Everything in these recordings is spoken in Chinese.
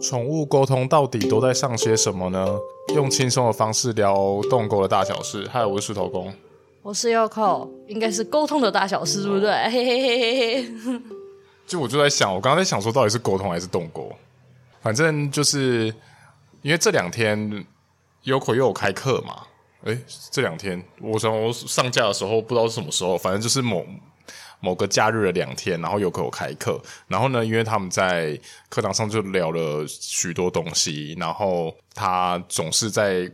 宠物沟通到底都在上些什么呢？用轻松的方式聊动狗的大小事。嗨，我是石头公，我是 Yoko，应该是沟通的大小事，对不对？嘿嘿嘿嘿嘿。就我就在想，我刚刚在想说，到底是沟通还是动狗？反正就是因为这两天 Yoko 又有开课嘛。诶，这两天我想我上架的时候不知道是什么时候，反正就是某。某个假日的两天，然后又给我开课，然后呢，因为他们在课堂上就聊了许多东西，然后他总是在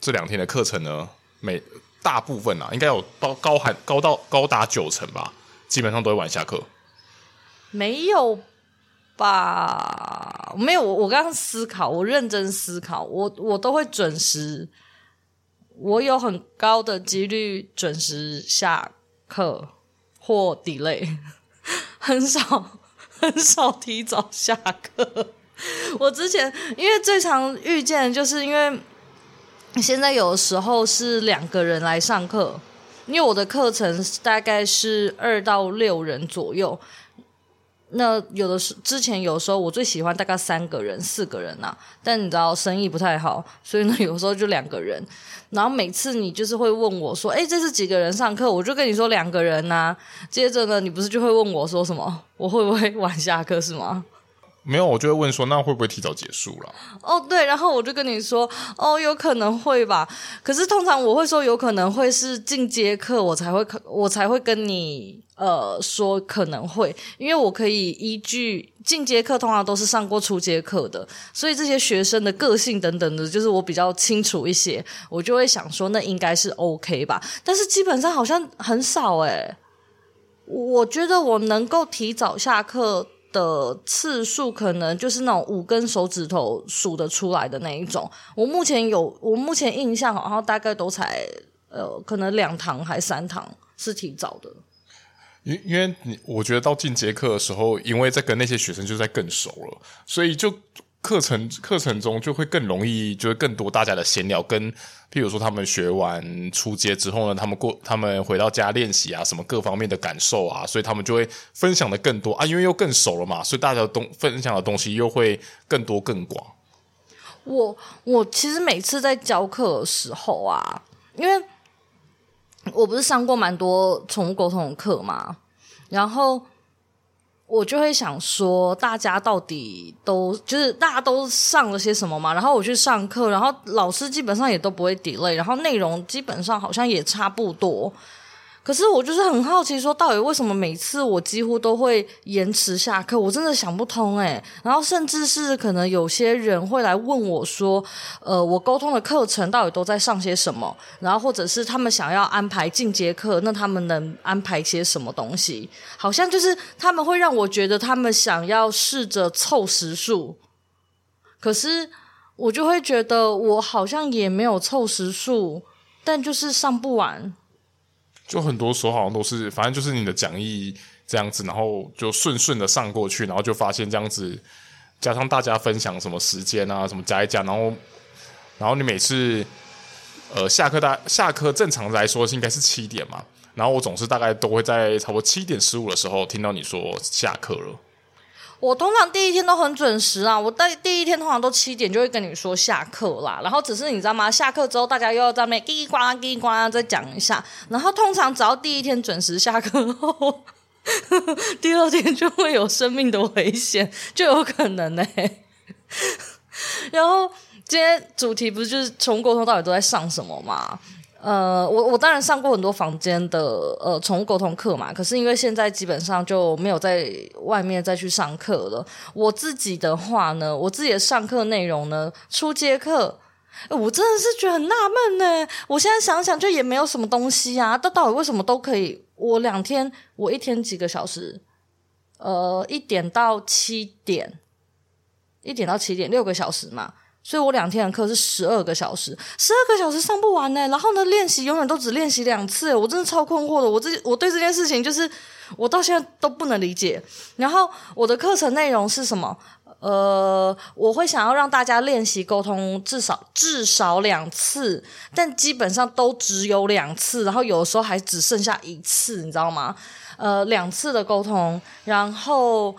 这两天的课程呢，每大部分啊，应该有高高含高到高达九成吧，基本上都会晚下课。没有吧？没有，我我刚刚思考，我认真思考，我我都会准时，我有很高的几率准时下课。或 delay，很少很少提早下课。我之前因为最常遇见，就是因为现在有的时候是两个人来上课，因为我的课程大概是二到六人左右。那有的是之前有时候我最喜欢大概三个人、四个人呐、啊，但你知道生意不太好，所以呢有时候就两个人。然后每次你就是会问我说：“诶，这是几个人上课？”我就跟你说两个人呐、接着呢，你不是就会问我说什么？我会不会晚下课是吗？没有，我就会问说，那会不会提早结束了？哦，对，然后我就跟你说，哦，有可能会吧。可是通常我会说有可能会是进阶课，我才会可我才会跟你呃说可能会，因为我可以依据进阶课通常都是上过初阶课的，所以这些学生的个性等等的，就是我比较清楚一些，我就会想说那应该是 OK 吧。但是基本上好像很少诶，我觉得我能够提早下课。的次数可能就是那种五根手指头数得出来的那一种。我目前有，我目前印象好像大概都才呃，可能两堂还三堂是挺早的。因因为你我觉得到进阶课的时候，因为在跟那些学生就在更熟了，所以就。课程课程中就会更容易，就会更多大家的闲聊，跟譬如说他们学完初阶之后呢，他们过他们回到家练习啊，什么各方面的感受啊，所以他们就会分享的更多啊，因为又更熟了嘛，所以大家的东分享的东西又会更多更广。我我其实每次在教课的时候啊，因为我不是上过蛮多宠物沟通的课嘛，然后。我就会想说，大家到底都就是大家都上了些什么嘛？然后我去上课，然后老师基本上也都不会 delay，然后内容基本上好像也差不多。可是我就是很好奇，说到底为什么每次我几乎都会延迟下课？我真的想不通诶。然后甚至是可能有些人会来问我说，呃，我沟通的课程到底都在上些什么？然后或者是他们想要安排进阶课，那他们能安排些什么东西？好像就是他们会让我觉得他们想要试着凑时数，可是我就会觉得我好像也没有凑时数，但就是上不完。就很多时候好像都是，反正就是你的讲义这样子，然后就顺顺的上过去，然后就发现这样子，加上大家分享什么时间啊，什么加一加，然后，然后你每次，呃，下课大下课正常来说是应该是七点嘛，然后我总是大概都会在差不多七点十五的时候听到你说下课了。我通常第一天都很准时啊，我第第一天通常都七点就会跟你说下课啦，然后只是你知道吗？下课之后大家又要在那叽叽呱啦叽叽呱啦再讲一下，然后通常只要第一天准时下课后，第二天就会有生命的危险，就有可能呢、然后今天主题不是就是从沟通到底都在上什么吗？呃，我我当然上过很多房间的呃宠物沟通课嘛，可是因为现在基本上就没有在外面再去上课了。我自己的话呢，我自己的上课内容呢，初阶课，我真的是觉得很纳闷呢。我现在想想，就也没有什么东西啊，到到底为什么都可以？我两天，我一天几个小时？呃，一点到七点，一点到七点，六个小时嘛。所以我两天的课是十二个小时，十二个小时上不完呢。然后呢，练习永远都只练习两次，我真的超困惑的。我这我对这件事情就是我到现在都不能理解。然后我的课程内容是什么？呃，我会想要让大家练习沟通至少至少两次，但基本上都只有两次，然后有的时候还只剩下一次，你知道吗？呃，两次的沟通，然后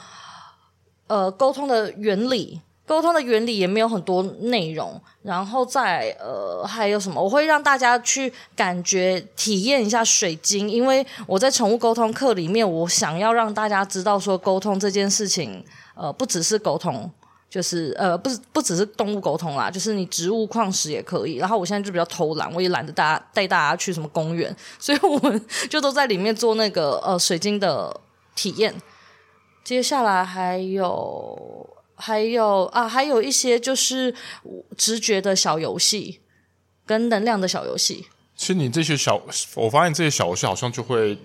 呃，沟通的原理。沟通的原理也没有很多内容，然后再呃还有什么？我会让大家去感觉体验一下水晶，因为我在宠物沟通课里面，我想要让大家知道说沟通这件事情，呃，不只是沟通，就是呃，不是不只是动物沟通啦，就是你植物矿石也可以。然后我现在就比较偷懒，我也懒得大家带大家去什么公园，所以我们就都在里面做那个呃水晶的体验。接下来还有。还有啊，还有一些就是直觉的小游戏，跟能量的小游戏。其实你这些小，我发现这些小游戏好像就会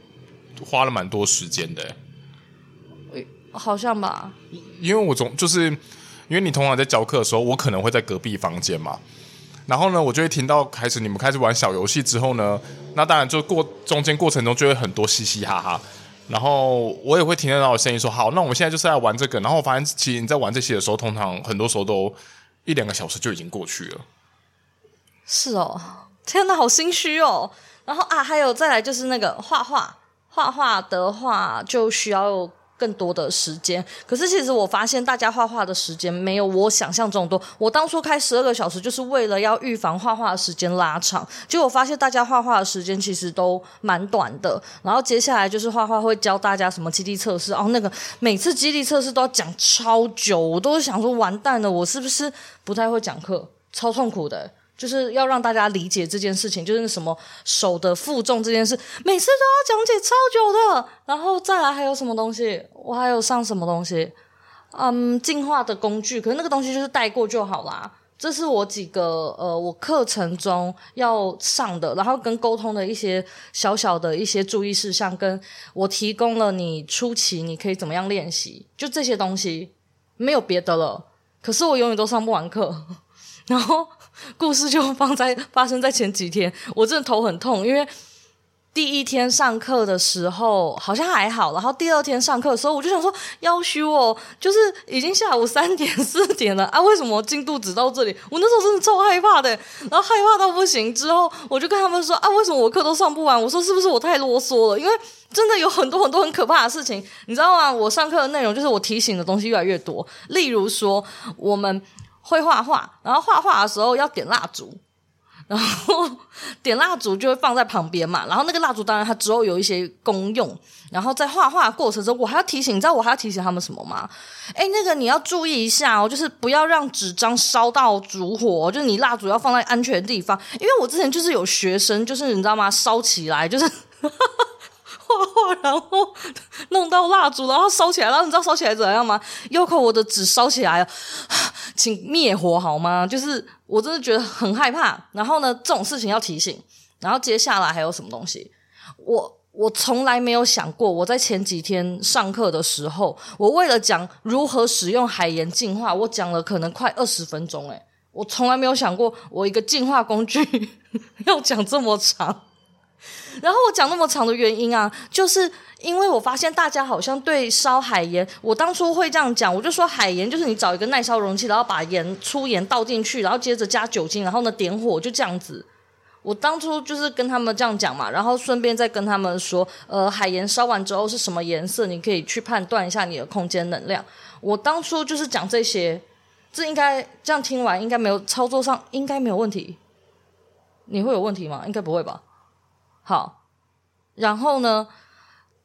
花了蛮多时间的。好像吧？因为我总就是因为你通常在教课的时候，我可能会在隔壁房间嘛。然后呢，我就会听到开始你们开始玩小游戏之后呢，那当然就过中间过程中就会很多嘻嘻哈哈。然后我也会听得到声音说：“好，那我们现在就是在玩这个。”然后我发现，其实你在玩这些的时候，通常很多时候都一两个小时就已经过去了。是哦，天哪，好心虚哦。然后啊，还有再来就是那个画画，画画的话就需要。更多的时间，可是其实我发现大家画画的时间没有我想象中多。我当初开十二个小时就是为了要预防画画的时间拉长，结果我发现大家画画的时间其实都蛮短的。然后接下来就是画画会教大家什么基地测试，哦，那个每次基地测试都要讲超久，我都想说完蛋了，我是不是不太会讲课，超痛苦的。就是要让大家理解这件事情，就是什么手的负重这件事，每次都要讲解超久的。然后再来还有什么东西？我还有上什么东西？嗯，进化的工具，可是那个东西就是带过就好啦。这是我几个呃，我课程中要上的，然后跟沟通的一些小小的一些注意事项，跟我提供了你初期你可以怎么样练习，就这些东西，没有别的了。可是我永远都上不完课，然后。故事就放在发生在前几天，我真的头很痛，因为第一天上课的时候好像还好，然后第二天上课的时候，我就想说要修哦，就是已经下午三点四点了啊，为什么进度只到这里？我那时候真的超害怕的，然后害怕到不行。之后我就跟他们说啊，为什么我课都上不完？我说是不是我太啰嗦了？因为真的有很多很多很可怕的事情，你知道吗？我上课的内容就是我提醒的东西越来越多，例如说我们。会画画，然后画画的时候要点蜡烛，然后点蜡烛就会放在旁边嘛。然后那个蜡烛当然它之后有一些功用，然后在画画过程中，我还要提醒，你知道我还要提醒他们什么吗？诶，那个你要注意一下哦，就是不要让纸张烧到烛火，就是你蜡烛要放在安全地方。因为我之前就是有学生，就是你知道吗？烧起来就是。画画，然后弄到蜡烛，然后烧起来，然后你知道烧起来怎样吗？Yoko，我的纸烧起来了，请灭火好吗？就是我真的觉得很害怕。然后呢，这种事情要提醒。然后接下来还有什么东西？我我从来没有想过，我在前几天上课的时候，我为了讲如何使用海盐净化，我讲了可能快二十分钟。诶，我从来没有想过，我一个净化工具 要讲这么长。然后我讲那么长的原因啊，就是因为我发现大家好像对烧海盐，我当初会这样讲，我就说海盐就是你找一个耐烧容器，然后把盐粗盐倒进去，然后接着加酒精，然后呢点火，就这样子。我当初就是跟他们这样讲嘛，然后顺便再跟他们说，呃，海盐烧完之后是什么颜色，你可以去判断一下你的空间能量。我当初就是讲这些，这应该这样听完应该没有操作上应该没有问题。你会有问题吗？应该不会吧。好，然后呢？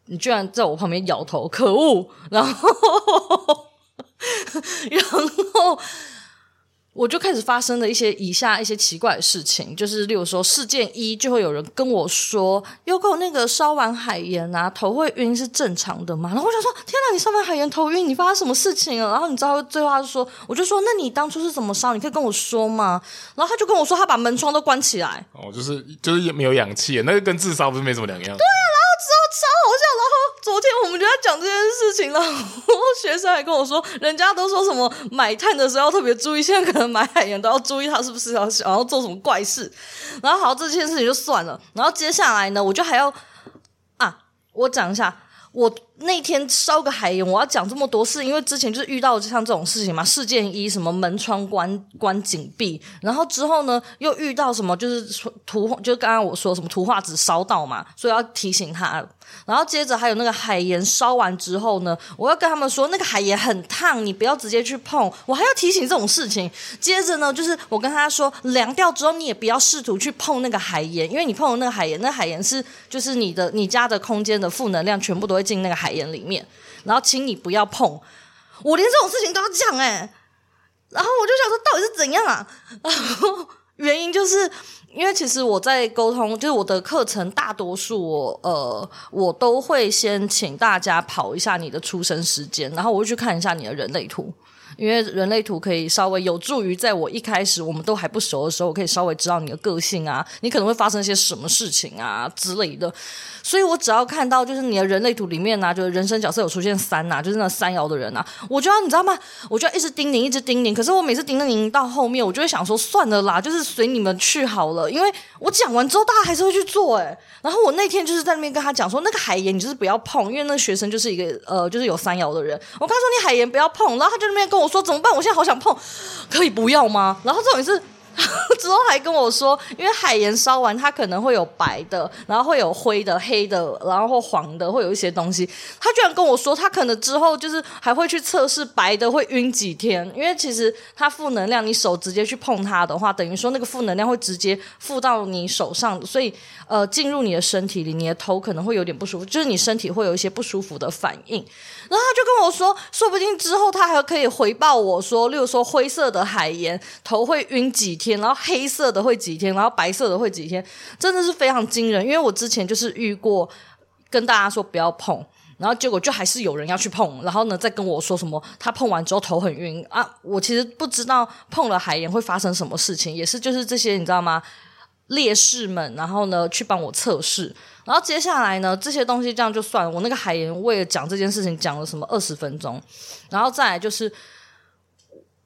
你居然在我旁边摇头，可恶！然后，然后。我就开始发生了一些以下一些奇怪的事情，就是例如说事件一，就会有人跟我说，Yoko 那个烧完海盐啊，头会晕是正常的吗？然后我想说，天哪，你烧完海盐头晕，你发生什么事情了？然后你知道最后他就说，我就说，那你当初是怎么烧？你可以跟我说吗？然后他就跟我说，他把门窗都关起来。哦，就是就是没有氧气，那个跟自杀不是没什么两样？对啊，超好笑，然后。昨天我们就在讲这件事情了，学生还跟我说，人家都说什么买碳的时候要特别注意，现在可能买海盐都要注意，他是不是要想要做什么怪事。然后好，这件事情就算了。然后接下来呢，我就还要啊，我讲一下，我那天烧个海盐，我要讲这么多事，因为之前就是遇到就像这种事情嘛，事件一什么门窗关关紧闭，然后之后呢又遇到什么就是图，就刚刚我说什么图画纸烧到嘛，所以要提醒他。然后接着还有那个海盐烧完之后呢，我要跟他们说那个海盐很烫，你不要直接去碰。我还要提醒这种事情。接着呢，就是我跟他说凉掉之后，你也不要试图去碰那个海盐，因为你碰了那个海盐，那海盐是就是你的你家的空间的负能量全部都会进那个海盐里面。然后请你不要碰。我连这种事情都要讲哎，然后我就想说到底是怎样啊？然后原因就是。因为其实我在沟通，就是我的课程大多数呃，我都会先请大家跑一下你的出生时间，然后我会去看一下你的人类图，因为人类图可以稍微有助于在我一开始我们都还不熟的时候，我可以稍微知道你的个性啊，你可能会发生一些什么事情啊之类的。所以我只要看到就是你的人类图里面呐、啊，就是人生角色有出现三呐、啊，就是那三爻的人、啊，我就要你知道吗？我就要一直叮咛，一直叮咛。可是我每次叮咛到后面，我就会想说算了啦，就是随你们去好了。因为我讲完之后，大家还是会去做诶。然后我那天就是在那边跟他讲说，那个海盐你就是不要碰，因为那个学生就是一个呃，就是有三爻的人。我跟他说你海盐不要碰，然后他就那边跟我我说怎么办？我现在好想碰，可以不要吗？然后这种也是。之后还跟我说，因为海盐烧完，它可能会有白的，然后会有灰的、黑的，然后黄的，会有一些东西。他居然跟我说，他可能之后就是还会去测试白的会晕几天，因为其实它负能量，你手直接去碰它的话，等于说那个负能量会直接附到你手上，所以呃进入你的身体里，你的头可能会有点不舒服，就是你身体会有一些不舒服的反应。然后他就跟我说，说不定之后他还可以回报我说，例如说灰色的海盐头会晕几天，天然后黑色的会几天，然后白色的会几天，真的是非常惊人。因为我之前就是遇过，跟大家说不要碰，然后结果就还是有人要去碰，然后呢再跟我说什么他碰完之后头很晕啊，我其实不知道碰了海盐会发生什么事情，也是就是这些你知道吗？烈士们，然后呢去帮我测试。然后接下来呢，这些东西这样就算了。我那个海盐为了讲这件事情讲了什么二十分钟，然后再来就是，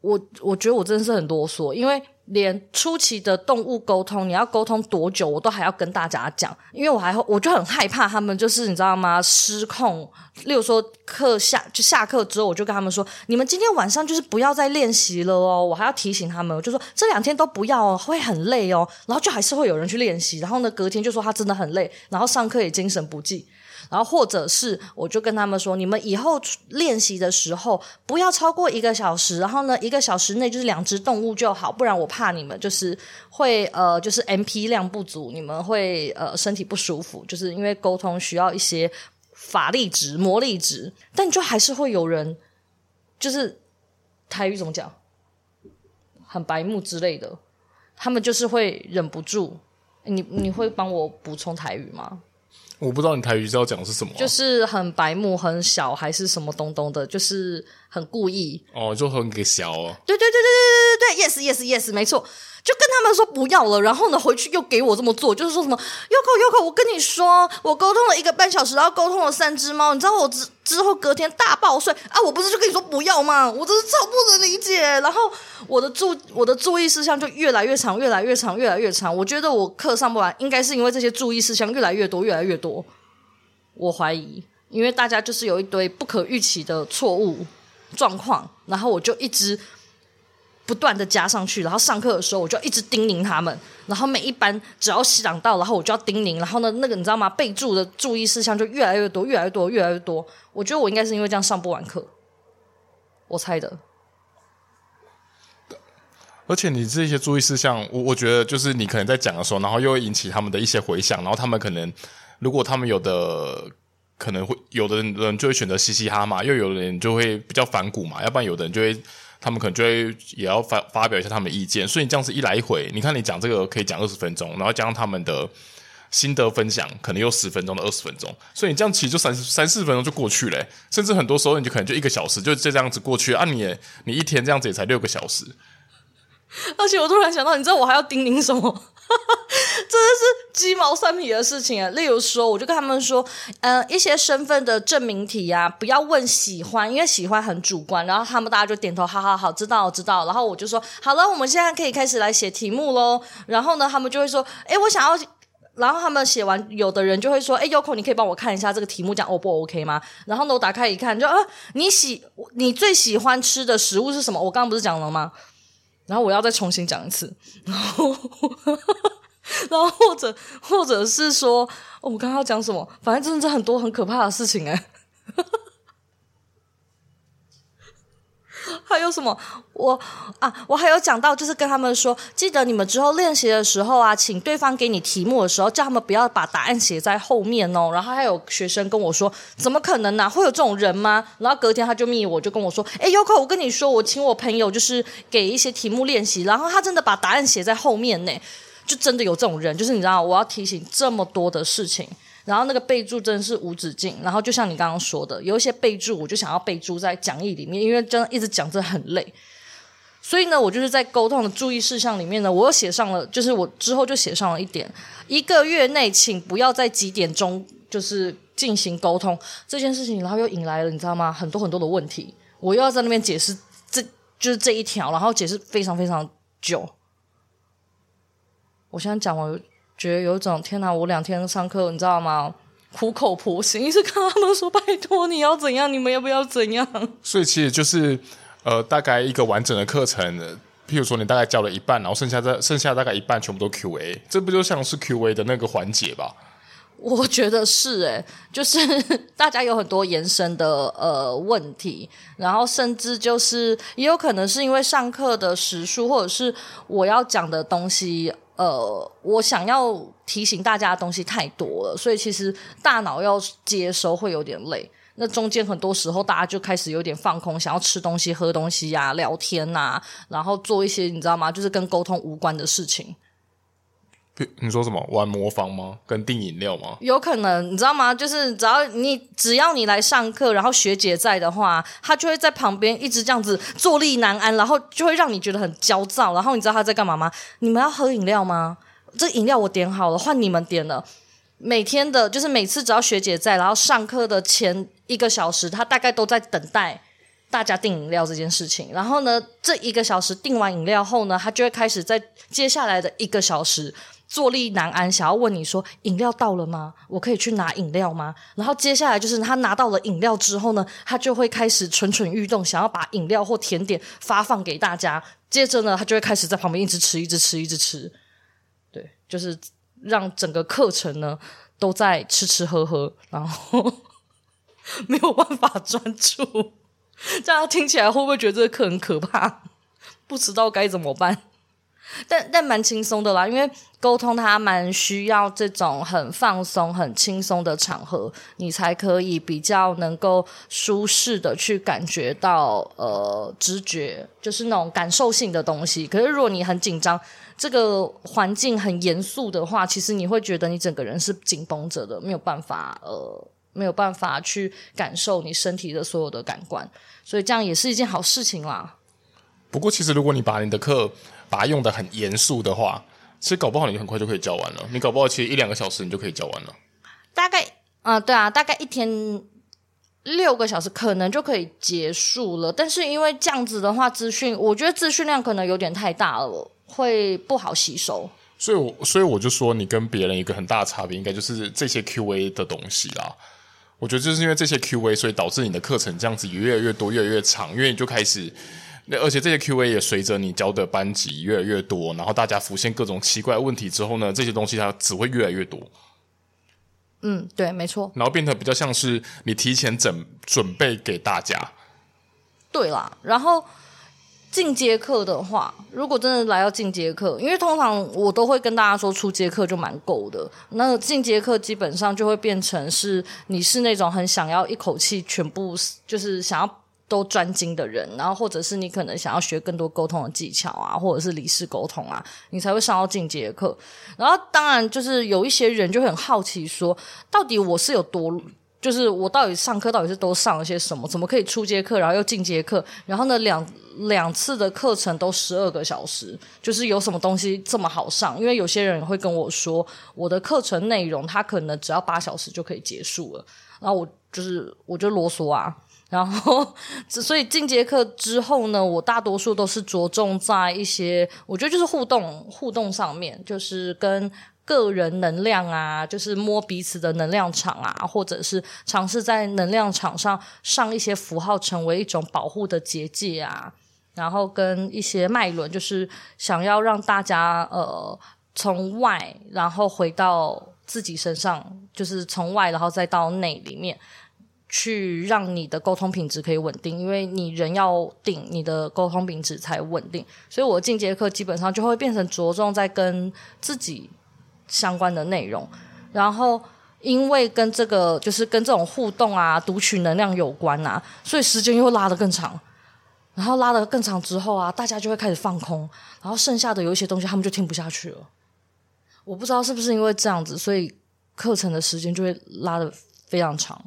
我我觉得我真的是很啰嗦，因为。连初期的动物沟通，你要沟通多久，我都还要跟大家讲，因为我还我就很害怕他们就是你知道吗？失控。例如说课下就下课之后，我就跟他们说，你们今天晚上就是不要再练习了哦。我还要提醒他们，我就说这两天都不要哦，会很累哦。然后就还是会有人去练习，然后呢隔天就说他真的很累，然后上课也精神不济。然后或者是，我就跟他们说，你们以后练习的时候不要超过一个小时，然后呢，一个小时内就是两只动物就好，不然我怕你们就是会呃，就是 MP 量不足，你们会呃身体不舒服，就是因为沟通需要一些法力值、魔力值，但就还是会有人就是台语怎么讲，很白目之类的，他们就是会忍不住。你你会帮我补充台语吗？我不知道你台语是要讲的是什么、啊，就是很白目、很小还是什么东东的，就是很故意哦，就很给小哦。对对对对对对对，yes yes yes，没错，就跟他们说不要了，然后呢回去又给我这么做，就是说什么 Yoko Yoko，我跟你说，我沟通了一个半小时，然后沟通了三只猫，你知道我之之后隔天大爆睡啊，我不是就跟你说不要吗？我真是超不能理解，然后。我的注我的注意事项就越来越长，越来越长，越来越长。我觉得我课上不完，应该是因为这些注意事项越来越多，越来越多。我怀疑，因为大家就是有一堆不可预期的错误状况，然后我就一直不断的加上去。然后上课的时候，我就一直叮咛他们。然后每一班只要想到，然后我就要叮咛。然后呢，那个你知道吗？备注的注意事项就越来越多，越来越多，越来越多。我觉得我应该是因为这样上不完课，我猜的。而且你这些注意事项，我我觉得就是你可能在讲的时候，然后又会引起他们的一些回响，然后他们可能，如果他们有的可能会有的人就会选择嘻嘻哈嘛，又有的人就会比较反骨嘛，要不然有的人就会他们可能就会也要发发表一下他们的意见，所以你这样子一来一回，你看你讲这个可以讲二十分钟，然后加上他们的心得分享，可能又十分钟到二十分钟，所以你这样其实就三三四分钟就过去了，甚至很多时候你就可能就一个小时就就这样子过去，啊你你一天这样子也才六个小时。而且我突然想到，你知道我还要叮咛什么？真的是鸡毛蒜皮的事情啊！例如说，我就跟他们说，呃，一些身份的证明题啊，不要问喜欢，因为喜欢很主观。然后他们大家就点头，好好好，知道知道。然后我就说，好了，我们现在可以开始来写题目喽。然后呢，他们就会说，诶，我想要。然后他们写完，有的人就会说：“哎，Yoko，你可以帮我看一下这个题目，讲 O 不 OK 吗？”然后呢，我打开一看，就啊，你喜你最喜欢吃的食物是什么？我刚刚不是讲了吗？然后我要再重新讲一次，然后，然后或者或者是说，哦，我刚刚要讲什么？反正真的是很多很可怕的事情哎。还有什么？我啊，我还有讲到，就是跟他们说，记得你们之后练习的时候啊，请对方给你题目的时候，叫他们不要把答案写在后面哦。然后还有学生跟我说，怎么可能呢、会有这种人吗？然后隔天他就密我，就跟我说，哎，Yoko，我跟你说，我请我朋友就是给一些题目练习，然后他真的把答案写在后面呢，就真的有这种人。就是你知道，我要提醒这么多的事情。然后那个备注真的是无止境，然后就像你刚刚说的，有一些备注我就想要备注在讲义里面，因为真的一直讲这很累。所以呢，我就是在沟通的注意事项里面呢，我又写上了，就是我之后就写上了一点，一个月内请不要在几点钟就是进行沟通这件事情，然后又引来了你知道吗？很多很多的问题，我又要在那边解释，这就是这一条，然后解释非常非常久。我现在讲完。觉得有一种天哪！我两天上课，你知道吗？苦口婆心，一直跟他们说：“拜托，你要怎样？你们要不要怎样？”所以其实就是呃，大概一个完整的课程，譬如说你大概教了一半，然后剩下的剩下大概一半全部都 QA，这不就像是 QA 的那个环节吧？我觉得是诶，就是 大家有很多延伸的呃问题，然后甚至就是也有可能是因为上课的时数，或者是我要讲的东西。呃，我想要提醒大家的东西太多了，所以其实大脑要接收会有点累。那中间很多时候，大家就开始有点放空，想要吃东西、喝东西呀、聊天呐、然后做一些你知道吗？就是跟沟通无关的事情。你说什么？玩魔方吗？跟订饮料吗？有可能，你知道吗？就是只要你只要你来上课，然后学姐在的话，她就会在旁边一直这样子坐立难安，然后就会让你觉得很焦躁。然后你知道她在干嘛吗？你们要喝饮料吗？这饮料我点好了，换你们点了。每天的，就是每次只要学姐在，然后上课的前一个小时，她大概都在等待大家订饮料这件事情。然后呢，这一个小时订完饮料后呢，她就会开始在接下来的一个小时。坐立难安，想要问你说饮料到了吗？我可以去拿饮料吗？然后接下来就是他拿到了饮料之后呢，他就会开始蠢蠢欲动，想要把饮料或甜点发放给大家。接着呢，他就会开始在旁边一直吃，一直吃，一直吃。对，就是让整个课程呢都在吃吃喝喝，然后没有办法专注。这样听起来会不会觉得这个课很可怕？不知道该怎么办。但但蛮轻松的啦，因为沟通它蛮需要这种很放松、很轻松的场合，你才可以比较能够舒适的去感觉到呃直觉，就是那种感受性的东西。可是如果你很紧张，这个环境很严肃的话，其实你会觉得你整个人是紧绷着的，没有办法呃没有办法去感受你身体的所有的感官，所以这样也是一件好事情啦。不过，其实如果你把你的课把它用得很严肃的话，其实搞不好你很快就可以教完了。你搞不好其实一两个小时你就可以教完了。大概啊、呃，对啊，大概一天六个小时可能就可以结束了。但是因为这样子的话，资讯我觉得资讯量可能有点太大了，会不好吸收。所以我，我所以我就说，你跟别人一个很大的差别，应该就是这些 QA 的东西啦。我觉得就是因为这些 QA，所以导致你的课程这样子越来越多，越来越长，因为你就开始。那而且这些 QA 也随着你教的班级越来越多，然后大家浮现各种奇怪的问题之后呢，这些东西它只会越来越多。嗯，对，没错。然后变得比较像是你提前准准备给大家。对啦，然后进阶课的话，如果真的来到进阶课，因为通常我都会跟大家说，初阶课就蛮够的。那进阶课基本上就会变成是你是那种很想要一口气全部就是想要。都专精的人，然后或者是你可能想要学更多沟通的技巧啊，或者是理事沟通啊，你才会上到进阶课。然后当然就是有一些人就很好奇说，到底我是有多，就是我到底上课到底是都上了些什么？怎么可以初阶课，然后又进阶课？然后呢，两两次的课程都十二个小时，就是有什么东西这么好上？因为有些人会跟我说，我的课程内容他可能只要八小时就可以结束了，然后我就是我就啰嗦啊。然后，所以进阶课之后呢，我大多数都是着重在一些，我觉得就是互动互动上面，就是跟个人能量啊，就是摸彼此的能量场啊，或者是尝试在能量场上上一些符号，成为一种保护的结界啊。然后跟一些脉轮，就是想要让大家呃从外，然后回到自己身上，就是从外，然后再到内里面。去让你的沟通品质可以稳定，因为你人要定，你的沟通品质才稳定。所以我进阶课基本上就会变成着重在跟自己相关的内容，然后因为跟这个就是跟这种互动啊、读取能量有关啊，所以时间又拉得更长。然后拉得更长之后啊，大家就会开始放空，然后剩下的有一些东西他们就听不下去了。我不知道是不是因为这样子，所以课程的时间就会拉得非常长。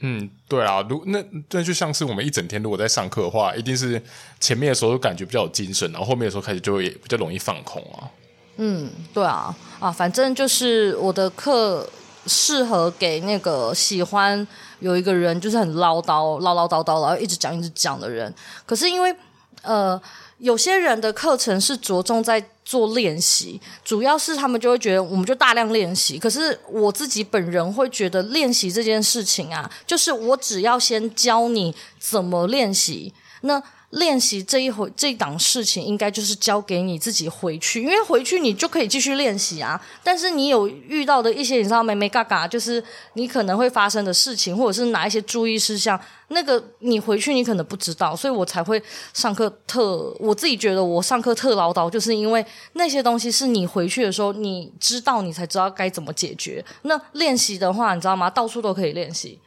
嗯，对啊，如那那就像是我们一整天如果在上课的话，一定是前面的时候感觉比较有精神，然后后面的时候开始就会比较容易放空啊。嗯，对啊，啊，反正就是我的课适合给那个喜欢有一个人就是很唠叨、唠唠叨叨，然后一直讲、一直讲的人。可是因为呃。有些人的课程是着重在做练习，主要是他们就会觉得我们就大量练习。可是我自己本人会觉得练习这件事情啊，就是我只要先教你怎么练习，那。练习这一回这一档事情，应该就是交给你自己回去，因为回去你就可以继续练习啊。但是你有遇到的一些你知道眉眉角角，就是你可能会发生的事情，或者是哪一些注意事项，那个你回去你可能不知道，所以我才会上课特。我自己觉得我上课特唠叨，就是因为那些东西是你回去的时候你知道，你才知道该怎么解决。那练习的话，你知道吗？到处都可以练习。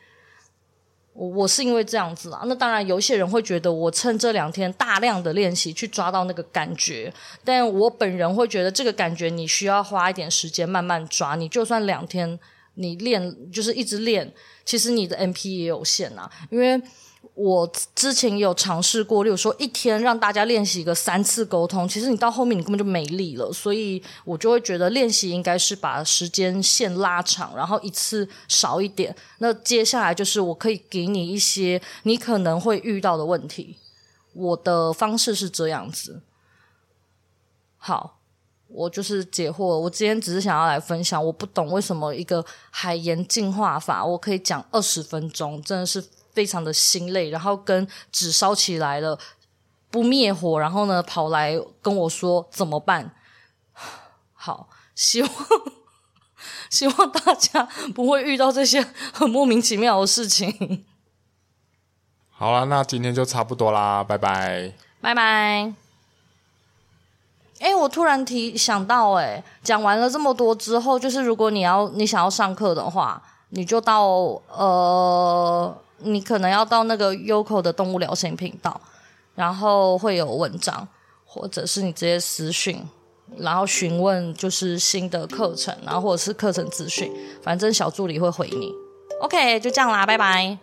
我我是因为这样子啊，那当然有一些人会觉得我趁这两天大量的练习去抓到那个感觉，但我本人会觉得这个感觉你需要花一点时间慢慢抓，你就算两天你练就是一直练，其实你的 MP 也有限啊，因为。我之前有尝试过，例如说一天让大家练习一个三次沟通，其实你到后面你根本就没力了，所以我就会觉得练习应该是把时间线拉长，然后一次少一点。那接下来就是我可以给你一些你可能会遇到的问题，我的方式是这样子。好，我就是解惑。我今天只是想要来分享，我不懂为什么一个海盐净化法，我可以讲二十分钟，真的是。非常的心累，然后跟纸烧起来了，不灭火，然后呢跑来跟我说怎么办？好，希望 希望大家不会遇到这些很莫名其妙的事情。好了，那今天就差不多啦，拜拜，拜拜。哎，我突然提想到，哎，讲完了这么多之后，就是如果你要你想要上课的话，你就到呃。你可能要到那个 Yoko 的动物疗心频道，然后会有文章，或者是你直接私讯，然后询问就是新的课程，然后或者是课程资讯，反正小助理会回你。OK，就这样啦，拜拜。